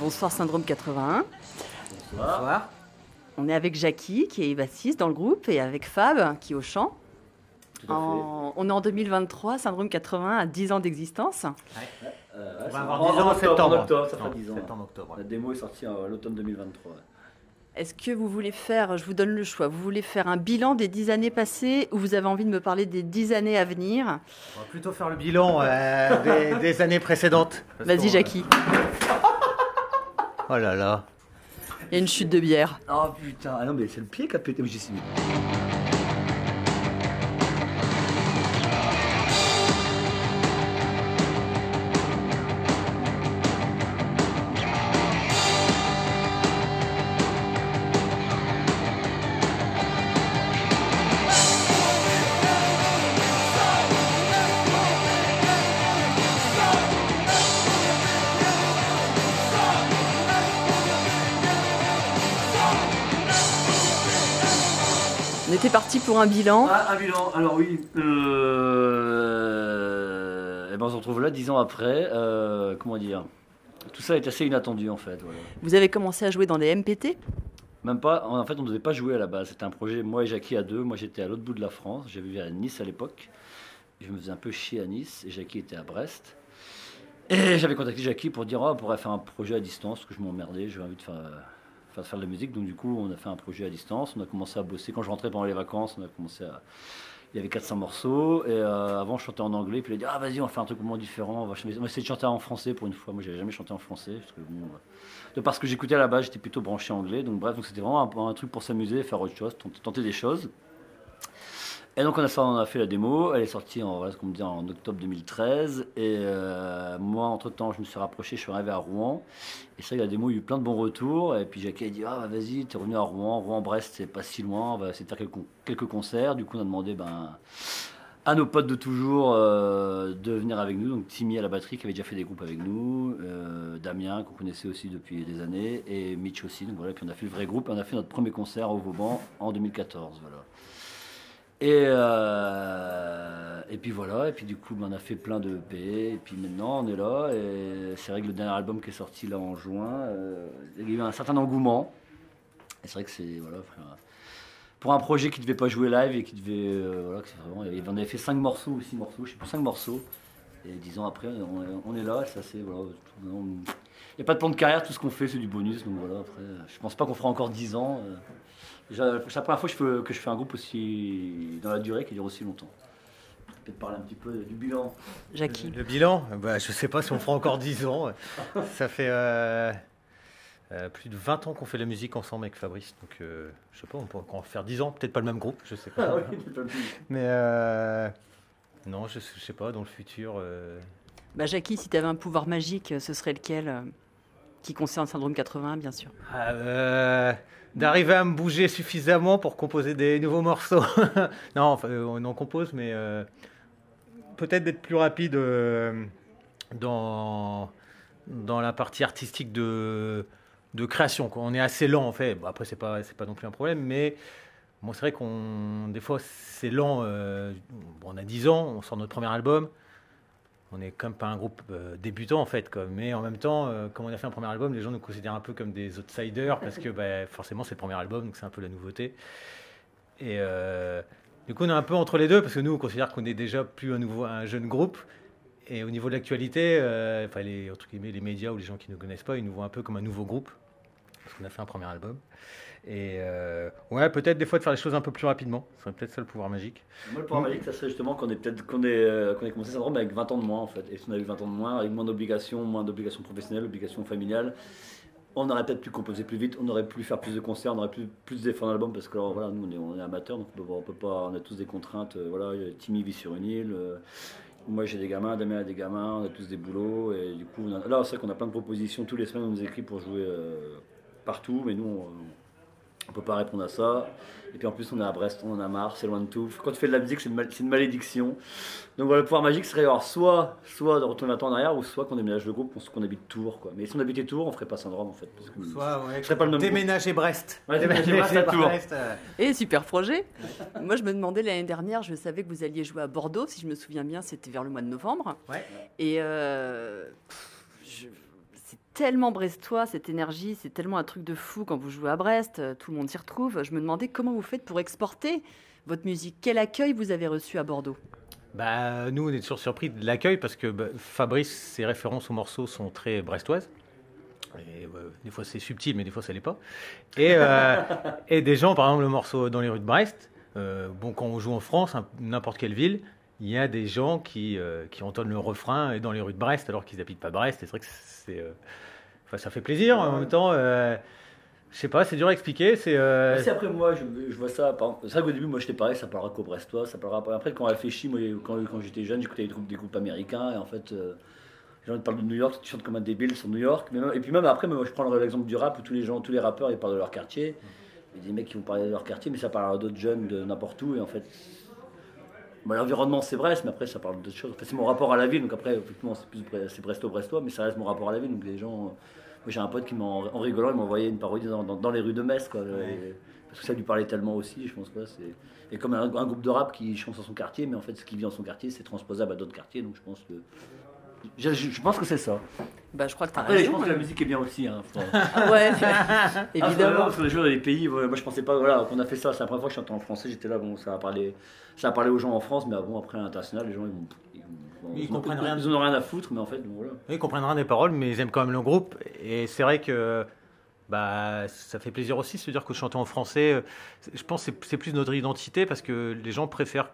Bonsoir Syndrome 81. Bonsoir. On est avec Jackie qui est bassiste dans le groupe et avec Fab qui est au chant. Tout à fait. En- on est en 2023, Syndrome 80 a 10 ans d'existence. Euh, On ouais, va avoir en- 10 ans en octobre, septembre. en octobre, ça fera Non, 10 ans. Septembre, octobre. La démo est sortie à l'automne 2023. Est-ce que vous voulez faire, je vous donne le choix, vous voulez faire un bilan des 10 années passées ou vous avez envie de me parler des 10 années à venir? On va plutôt faire le bilan euh, des, des années précédentes. Vas-y Jackie, Oh là là. il y a une chute de bière. Oh putain, ah non mais c'est le pied qui a pété, mais était parti pour un bilan. Ah, un bilan, alors oui. Euh... eh ben, on se retrouve là 10 ans après. Euh, comment dire? Tout ça est assez inattendu en fait. voilà. Vous avez commencé à jouer dans des MPT Même pas, en fait on ne devait pas jouer à la base. C'était un projet, moi et Jackie à deux. Moi j'étais à l'autre bout de la France. J'avais vu à Nice à l'époque. Je me faisais un peu chier à Nice et Jackie était à Brest. Et j'avais contacté Jackie pour dire oh, on pourrait faire un projet à distance parce que je m'emmerdais, j'avais envie de faire, euh, faire, de la musique. Donc du coup on a fait un projet à distance. On a commencé à bosser. Quand je rentrais pendant les vacances, on a commencé à... Il y avait 400 morceaux et euh, avant je chantais en anglais puis il a dit ah vas-y on va faire un truc complètement différent on va, on va essayer de chanter en français pour une fois moi j'avais jamais chanté en français parce que bon, euh, de parce que j'écoutais à la base, j'étais plutôt branché anglais. Donc bref, donc c'était vraiment un, truc pour s'amuser, faire autre chose, tenter des choses. Et donc on a, fait la démo, elle est sortie en, octobre 2013. Et euh, moi, entre-temps, je me suis rapproché, je suis arrivé à Rouen. Et ça, la démo, il y a eu plein de bons retours. Et puis Jackie a dit, ah vas-y, t'es revenu à Rouen. Rouen-Brest, c'est pas si loin, on va essayer de faire quelques, quelques concerts. Du coup, on a demandé ben, à nos potes de toujours euh, de venir avec nous. Donc Timmy à la batterie qui avait déjà fait des groupes avec nous, euh, Damien qu'on connaissait aussi depuis des années et Mitch aussi. Donc voilà, puis on a fait le vrai groupe. et On a fait notre premier concert au Vauban en 2014. Voilà. Et, euh, et puis voilà, et puis du coup on a fait plein de EP, et puis maintenant on est là, et c'est vrai que le dernier album qui est sorti là en juin, euh, il y a eu un certain engouement, et c'est vrai que c'est, voilà, pour un projet qui devait pas jouer live et qui devait, euh, voilà, que vraiment, on avait fait 5 morceaux ou 6 morceaux, je sais plus, 5 morceaux, et 10 ans après on est, là, ça c'est, voilà, il n'y a pas de plan de carrière, tout ce qu'on fait c'est du bonus, donc voilà, après, je pense pas qu'on fera encore 10 ans. C'est la première fois que je, fais, que je fais un groupe aussi dans la durée qui dure aussi longtemps. Peut-être parler un petit peu du bilan. Jackie. Le bilan bah, Je sais pas si on fera encore 10 ans. Ça fait euh, euh, plus de 20 ans qu'on fait la musique ensemble avec Fabrice. Donc euh, je sais pas, on peut encore faire 10 ans. Peut-être pas le même groupe, je sais pas. Mais euh, non, je, sais- je sais pas, dans le futur. euh, Bah Jackie, si tu avais un pouvoir magique, ce serait lequel euh, Qui concerne Syndrome 80, bien sûr. Euh, D'arriver à me bouger suffisamment pour composer des nouveaux morceaux. non, euh, on en compose, mais euh, peut-être d'être plus rapide dans, dans la partie artistique de, de création. On est assez lent, en fait. Après, c'est pas, pas non plus un problème, mais bon, c'est vrai qu'on des fois, c'est lent. bon, on a 10 ans, on sort notre premier album. On n'est quand même pas un groupe euh, débutant en fait, mais en même temps, euh, comme on a fait un premier album, les gens nous considèrent un peu comme des outsiders parce que bah, forcément c'est le premier album, donc c'est un peu la nouveauté. Et euh, du coup, on est un peu entre les deux parce que nous, on considère qu'on est déjà plus un, nouveau, un jeune groupe. Et au niveau de l'actualité, euh, enfin les, entre guillemets, les médias ou les gens qui ne nous connaissent pas, ils nous voient un peu comme un nouveau groupe parce qu'on a fait un premier album. Et euh, ouais, peut-être des fois de faire les choses un peu plus rapidement. Ce serait peut-être ça le pouvoir magique. Moi, le point magique, ça serait justement qu'on ait peut-être qu'on ait, euh, qu'on ait commencé syndrome avec 20 ans de moins en fait. Et si on avait 20 ans de moins, avec moins d'obligations, moins d'obligations professionnelles, obligations familiales, on aurait peut-être pu composer plus vite, on aurait pu faire plus de concerts, on aurait pu plus d'efforts dans l'album parce que alors, voilà, nous on est, on est amateurs, donc on peut, on peut pas, on a tous des contraintes. euh, voilà, Timmy vit sur une île. euh, moi j'ai des gamins, Damien a des gamins, on a tous des boulots et du coup on a- là c'est vrai qu'on a plein de propositions tous les semaines on nous écrit pour jouer euh, partout mais nous on, on peut pas répondre à ça. Et puis en plus, on est à Brest, on en a marre, c'est loin de tout. Quand tu fais de la musique, c'est une, mal- c'est une malédiction. Donc voilà, le pouvoir magique serait alors soit, soit de retourner 20 ans en arrière, ou soit qu'on déménage le groupe, qu'on habite Tours. Quoi. Mais si on habitait Tours, on ferait pas syndrome en fait. Parce que Soit ouais, serait pas le même déménager Brest. Ouais, déménager Brest à Tours. euh, Et super projet. Moi, je me demandais l'année dernière, je savais que vous alliez jouer à Bordeaux, si je me souviens bien, c'était vers le mois de novembre. Ouais. Et euh, pff, tellement brestois, cette énergie, c'est tellement un truc de fou quand vous jouez à Brest, euh, tout le monde s'y retrouve. Je me demandais comment vous faites pour exporter votre musique. Quel accueil vous avez reçu à Bordeaux? Bah, Nous, on est toujours surpris de l'accueil parce que bah, Fabrice, ses références aux morceaux sont très brestoises. Et, des fois c'est subtil, mais des fois ça l'est pas. Et, euh, et, des gens, par exemple, le morceau dans les rues de Brest, euh, bon, quand on joue en France, n'importe quelle ville, il y a des gens qui, euh, qui entendent le refrain dans les rues de Brest alors qu'ils n'habitent pas Brest. C'est vrai que c'est, enfin, ça fait plaisir en même temps. Je sais pas, c'est dur à expliquer. C'est. Euh... après moi, je, vois ça. C'est vrai qu'au début, moi, j'étais pareil, ça parlera qu'au Brestois, ça parlera. Après, quand on réfléchit, moi, quand, j'étais jeune, j'écoutais des groupes, américains, et en fait, euh, les gens parlent de New York, tu chantes comme un débile sur New York. Et puis même après, moi, je prends l'exemple du rap où tous les gens, tous les rappeurs, ils parlent de leur quartier. Il y a des mecs qui vont parler de leur quartier, mais ça parlera d'autres jeunes de n'importe où, et en fait. L'environnement c'est Brest, mais après ça parle d'autres choses. c'est mon rapport à la ville, donc après effectivement c'est plus c'est Bresto-Brestois, mais ça reste mon rapport à la ville, donc les gens j'ai un pote qui, en, en rigolant, il m'a envoyé une parodie dans, les rues de Metz, quoi, parce que ça lui parlait tellement aussi, je pense. Quoi, c'est, et comme un, groupe de rap qui chante dans son quartier, mais en fait, ce qui vit dans son quartier, c'est transposable à d'autres quartiers, donc je pense que. Je, pense que c'est ça. Bah, je crois que Après, je pense que la musique est bien aussi. Hein, ouais, évidemment. parce que les gens, les pays, moi je pensais pas, voilà, qu'on a fait ça. C'est la première fois que je chantais en français, j'étais là, bon, ça a parlé, ça a parlé aux gens en France, mais bon, après à l'international, les gens, ils, ils, comprennent rien. Ils en ont rien à foutre, mais en fait, voilà. Ils comprennent rien des paroles, mais ils aiment quand même le groupe. Et c'est vrai que bah, ça fait plaisir aussi de se dire que chanter en français, euh, je pense que c'est plus notre identité parce que les gens préfèrent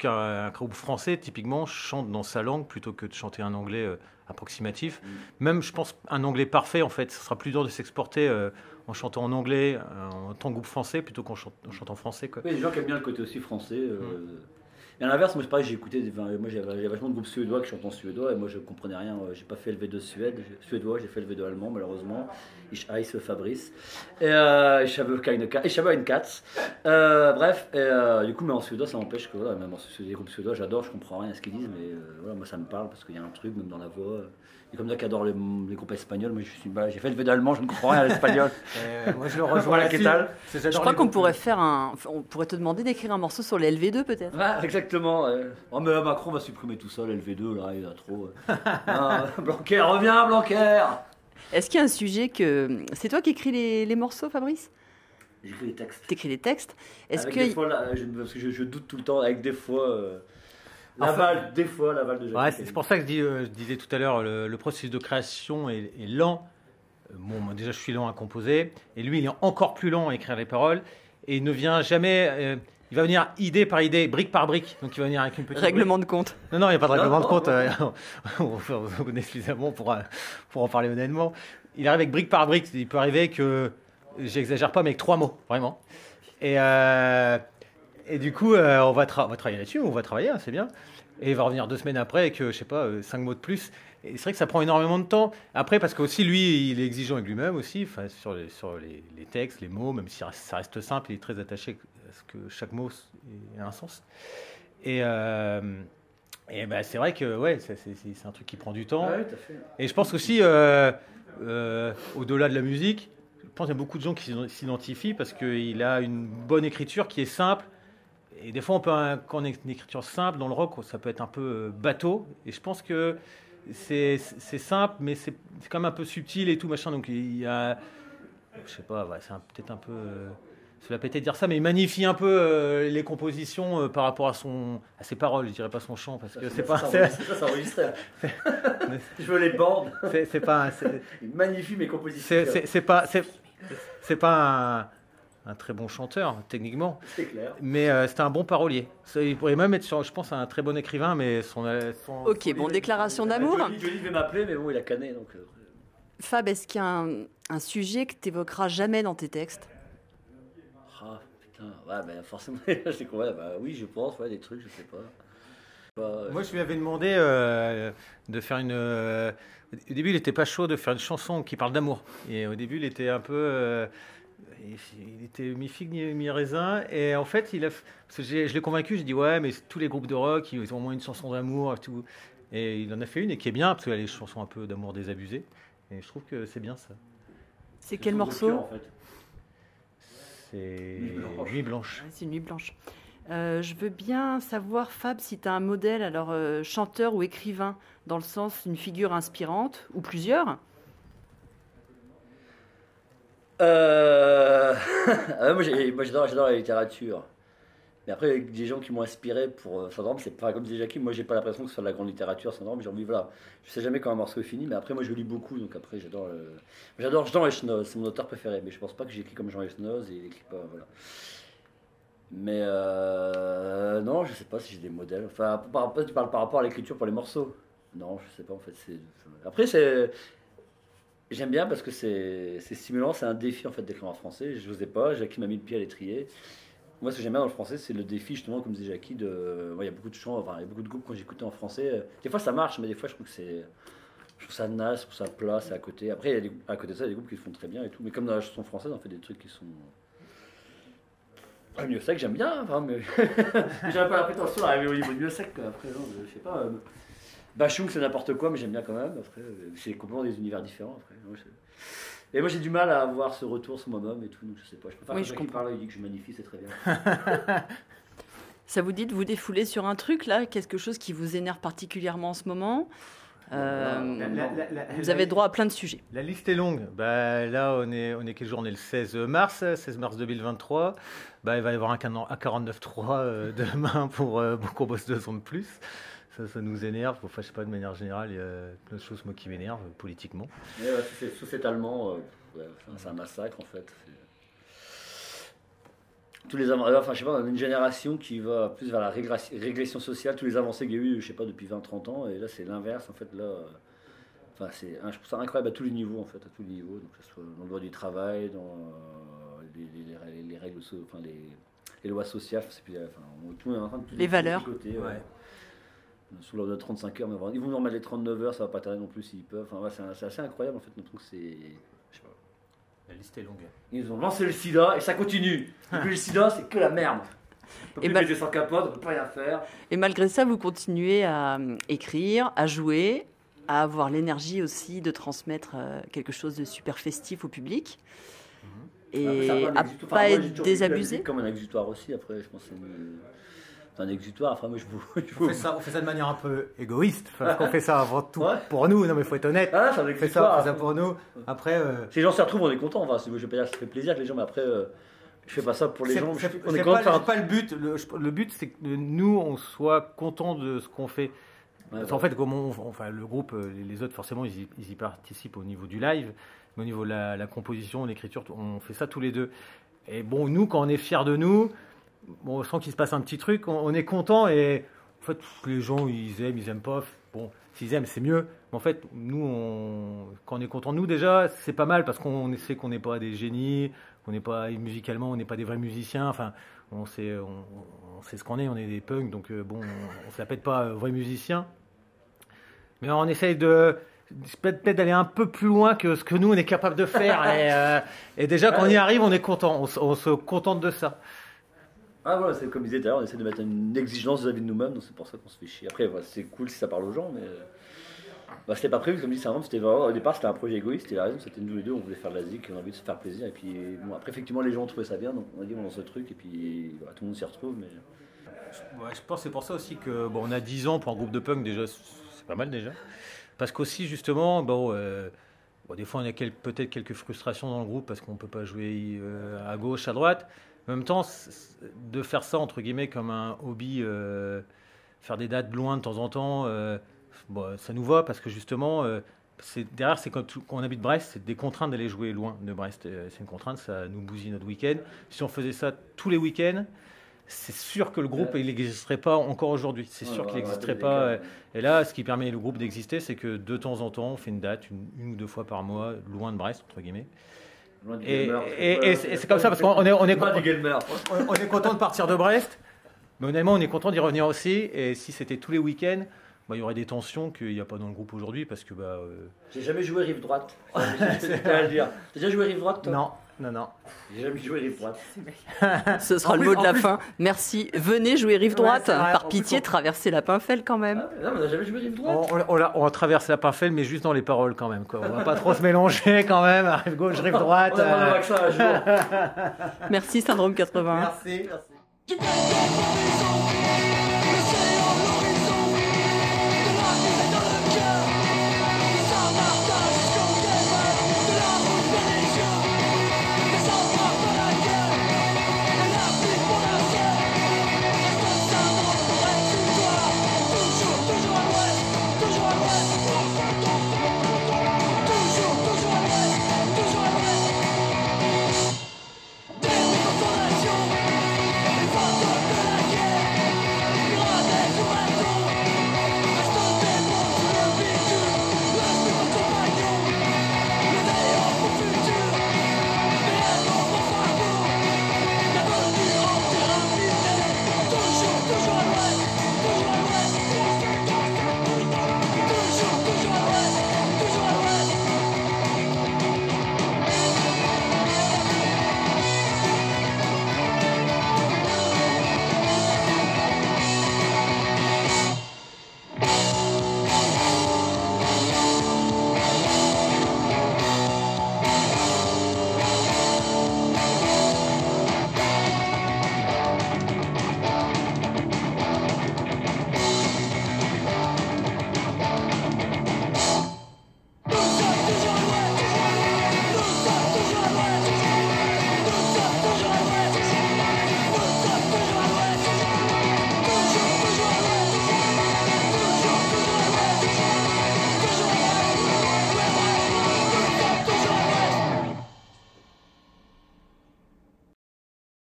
qu'un groupe français, typiquement, chante dans sa langue plutôt que de chanter un anglais euh, approximatif. Mm. Même, je pense, un anglais parfait, en fait, ce sera plus dur de s'exporter euh, en chantant en anglais, en tant que groupe français, plutôt qu'en chante, en français. Quoi. Oui, les gens qui aiment bien le côté aussi français. Mm. Et à l'inverse, moi, pareil, j'ai écouté, moi j'avais vachement de groupes suédois qui chantent en suédois et moi je comprenais rien. J'ai pas fait LV2 Suède, suédois, j'ai fait LV2 allemand malheureusement. Ich heiße Fabrice. Et euh, ich habe keine ich habe une Katz. Euh, bref, et, euh, du coup, mais en suédois, ça m'empêche que voilà, même en les groupes suédois, j'adore, je comprends rien à ce qu'ils disent, mais euh, voilà, moi ça me parle parce qu'il y a un truc, même dans la voix. Et comme ça qui adore les, les, groupes espagnols, moi je suis bah, j'ai fait le V allemand, je ne comprends rien à l'espagnol. Euh, moi je le rejoins la Je crois qu'on pourrait faire un, on pourrait te demander d'écrire un morceau sur les LV2 peut-être. Ouais, exactement. Oh mais Macron va supprimer tout ça, le LV2 là, il a trop. ah, Blanquer, reviens Blanquer. Est-ce qu'il y a un sujet que c'est toi qui écris les, les morceaux, Fabrice? J'écris les textes. T'écris les textes. Est-ce que des fois, je, parce que je, doute tout le temps avec des fois. Euh, L'aval, des fois, l'aval de ouais, C'est pour ça que je, disais tout à l'heure, le, processus de création est, lent. Euh, bon, moi, déjà, je suis lent à composer. Et lui, il est encore plus lent à écrire les paroles. Et il ne vient jamais. Euh, il va venir idée par idée, brique par brique. Donc, il va venir avec une petite. Règlement de compte. Non, non, il n'y a pas de règlement de compte. Euh, on connaît suffisamment pour, pour en parler honnêtement. Il arrive avec brique par brique. Il peut arriver que. J'exagère pas, mais avec trois mots, vraiment. Et. Et du coup, euh, on, va on, va travailler là-dessus, on va travailler, hein, c'est bien. Et il va revenir deux semaines après avec, je sais pas, euh, cinq mots de plus. Et c'est vrai que ça prend énormément de temps. Après, parce qu'aussi, lui, il est exigeant avec lui-même aussi, sur, les, sur les, textes, les mots, même si ça reste simple, il est très attaché à ce que chaque mot ait un sens. Et, euh, et bah, c'est vrai que ouais, c'est, un truc qui prend du temps. Et je pense aussi, au-delà de la musique, je pense qu'il y a beaucoup de gens qui s'identifient parce qu'il a une bonne écriture qui est simple, et des fois, on peut, quand on a une écriture simple dans le rock, ça peut être un peu euh, bateau. Et je pense que c'est simple, mais c'est quand même un peu subtil et tout machin. Donc il y a, je sais pas, c'est peut-être un peu, cela peut être dire ça, mais il magnifie un peu euh, les compositions euh, par rapport à son, à ses paroles. Je dirais pas son chant parce que c'est pas. Ça, ça, je veux les bordes. C'est pas. Il magnifie mes compositions. C'est pas. C'est pas un un très bon chanteur, techniquement. C'est clair. Mais euh, c'était un bon parolier. il pourrait même être, sur, je pense, un très bon écrivain, mais son. Euh, ok, bon, déclaration d'amour. Johnny devait m'appeler, mais bon, il a canné. Donc... Euh, Fab, est-ce qu'il y a un, sujet que tu évoqueras jamais dans tes textes? Ah, putain, ouais, ben forcément, c'est quoi bah, Oui, je pense, ouais, des trucs, je sais pas. Moi, je lui avais demandé de faire une. au début, il n'était pas chaud de faire une chanson qui parle d'amour. Et au début, il était un peu il était mi-figue, mi-raisin. Et en fait, il a, je l'ai convaincu, j'ai dit Ouais, mais tous les groupes de rock, ils ont au moins une chanson d'amour et tout. Et il en a fait une et qui est bien, parce qu'il a les chansons un peu d'amour désabusées. Et je trouve que c'est bien ça. C'est quel morceau? En fait c'est Nuit Blanche. Nuit Blanche. Euh, je veux bien savoir, Fab, si tu as un modèle, alors euh, chanteur ou écrivain, dans le sens une figure inspirante ou plusieurs? Euh... Ah, moi, j'adore la littérature. Mais après, avec des gens qui m'ont inspiré pour euh, Syndrome, c'est pas comme disait moi j'ai pas l'impression que ce soit de la grande littérature, Syndrome, j'ai envie, voilà. Je sais jamais quand un morceau est fini, mais après, moi je lis beaucoup, donc après, j'adore j'adore Jean Echnoz, c'est mon auteur préféré, mais je pense pas que j'écris comme Jean Echnoz et il écrit pas, voilà. Mais euh, non, je sais pas si j'ai des modèles. Enfin, par, tu parles par rapport à l'écriture pour les morceaux. Non, je sais pas en fait. Après. J'aime bien parce que c'est c'est stimulant, c'est un défi en fait d'écrire en français. Je n'osais pas, Jackie m'a mis le pied à l'étrier. Moi, ce que j'aime bien dans le français, c'est le défi justement, comme disait Jackie, de. ouais, Il y a beaucoup de chants, enfin, il y a beaucoup de groupes quand j'écoutais en français. euh, Des fois, ça marche, mais des fois, je trouve que c'est. Je trouve ça naze, je trouve ça plat, c'est à côté. Après, il y a des- à côté de ça, il y a des groupes qui le font très bien et tout. Mais comme dans la chanson française, on fait des trucs qui sont. Ah, mieux sec, j'aime bien, enfin, mais. J'avais pas la prétention d'arriver au niveau de mieux sec, quoi. Après, non, je sais pas. euh, Bachung, c'est n'importe quoi, mais j'aime bien quand même. Après, euh, c'est complètement des univers différents. Après, Et moi, j'ai du mal à avoir ce retour sur moi-même et tout, donc je sais pas. Je préfère Oui, je comprends. parle, il dit que je magnifie, c'est très bien. Ça vous dit de vous défouler sur un truc là, quelque chose qui vous énerve particulièrement en ce moment? Euh, La- la- la- la- Vous avez droit à plein de sujets. La liste est longue. Bah, là, on est, on est quel jour? On est le 16 mars, 16 mars 2023. Bah, il va y avoir un, canon- un 49.3 euh, demain pour, euh, pour qu'on bosse deux ans de plus. Ça, ça nous énerve. Enfin, je sais pas, de manière générale, il y a plein de choses moi, qui m'énervent euh, politiquement. Mais ouais, c'est- sous cet allemand, euh, ouais, c'est un massacre en fait. C'est- Tous les avancées, enfin je sais pas, on a une génération qui va plus vers la régression, régression sociale, tous les avancées qu'il y a eu, je sais pas, depuis 20-30 ans, et là c'est l'inverse en fait. Là, euh, enfin c'est, je trouve ça incroyable à tous les niveaux en fait, à tous les niveaux, donc que ce soit dans le droit du travail, dans euh, les, les- les- les règles, enfin les, les lois sociales, enfin, on, tout est en train de tout Les valeurs. Ouais. Sous l'ordre de 35 heures, mais bon, ils vont nous remettre les 39 heures, ça va pas tarder non plus s'ils peuvent. Enfin, ouais, c'est, assez incroyable en fait. Donc c'est, je sais pas. La liste est longue. Ils ont lancé le sida et ça continue. Depuis le sida, c'est que la merde. Et sans capote, on peut pas rien faire. Et malgré ça, vous continuez à euh, écrire, à jouer, à avoir l'énergie aussi de transmettre euh, quelque chose de super festif au public. Après, Et à pas être désabusé. Comme un exutoire aussi, après, je pense que c'est une- c'est un exutoire. Après, moi, je vous. je On fait, ça, on fait ça de manière un peu égoïste, parce qu'on fait ça avant tout Ouais. pour nous. Non, mais faut être honnête. Ah, On fait ça, on fait ça pour nous. Après, euh, Si les gens s'y retrouvent, on est content. Enfin, je vais pas dire que ça fait plaisir que les gens, mais après, euh, je fais pas ça pour les gens. je- on est content pas, faire pas le but. Le, but, c'est que nous, on soit contents de ce qu'on fait. Ouais, Parce ouais. qu'en fait, comme on- enfin, le groupe, euh, les autres, forcément, ils y, ils y participent au niveau du live, mais au niveau de la, la composition, l'écriture, on fait ça tous les deux. Et bon, nous, quand on est fiers de nous, bon, on sent qu'il se passe un petit truc, on, on est content et en fait, les gens, ils aiment, ils aiment pas. Bon, s'ils aiment, c'est mieux. Mais en fait, nous, on, quand on est content nous, déjà, c'est pas mal parce qu'on sait qu'on n'est pas des génies, qu'on n'est pas musicalement, on n'est pas des vrais musiciens. Enfin, on sait, on, on sait ce qu'on est, on est des punks, donc euh, bon, on, se la pète pas euh, vrais musiciens. Mais on essaye de peut-être d'aller un peu plus loin que ce que nous on est capable de faire. et, euh, et déjà quand on y arrive, on est content, on se contente de ça. Ah voilà, c'est comme je disais tout à l'heure, on essaie de mettre une exigence vis-à-vis de nous-mêmes, donc c'est pour ça qu'on se fait chier. Après, c'est cool si ça parle aux gens, mais. euh, Bah, c'était pas prévu, comme dit c'était vraiment, au départ c'était un projet égoïste, et la raison c'était nous les deux, on voulait faire de la zik, on a envie de se faire plaisir, et puis bon, après effectivement les gens trouvé ça bien, donc on a dit on lance ce truc, et puis tout le monde s'y retrouve, mais. Ouais, je pense que c'est pour ça aussi que bon, on a 10 ans pour un groupe de punk déjà, c'est pas mal déjà. Parce qu'aussi justement, bon, euh, des fois on a peut-être quelques frustrations dans le groupe parce qu'on peut pas jouer euh, à gauche, à droite. En même temps, de faire ça entre guillemets comme un hobby, euh, faire des dates loin de temps en temps, euh, bon, ça nous va parce que justement, euh, derrière, c'est quand, on habite Brest, c'est des contraintes d'aller jouer loin de Brest. C'est une contrainte, ça nous bousille notre week-end. Si on faisait ça tous les week-ends, c'est sûr que le groupe il n'existerait pas encore aujourd'hui. C'est sûr qu'il n'existerait pas. Et là, ce qui permet le groupe d'exister, c'est que de temps en temps, on fait une date, une, une ou deux fois par mois, loin de Brest, entre guillemets. Loin du Et- c'est- comme ça, parce qu'on est- on est-. On, content de partir de Brest, mais honnêtement, on est content d'y revenir aussi. Et si c'était tous les week-ends, bah, il y aurait des tensions qu'il n'y a pas dans le groupe aujourd'hui, parce que bah, euh, J'ai jamais joué rive droite. C'est à le dire. T'as déjà joué rive droite toi? Non, non, non. J'ai jamais joué rive droite. Ce sera En le plus- mot de la plus- fin. Merci. Venez jouer rive droite. Par plus, pitié, on- traversez la Pinfel quand même. Ah, non, mais on a jamais joué rive On, droite. on- on on traverse la parfait, mais juste dans les paroles quand même. Quoi. On va pas trop se mélanger quand même. Rive gauche, rive droite. On euh. un jour. Merci Syndrome 81. Merci. You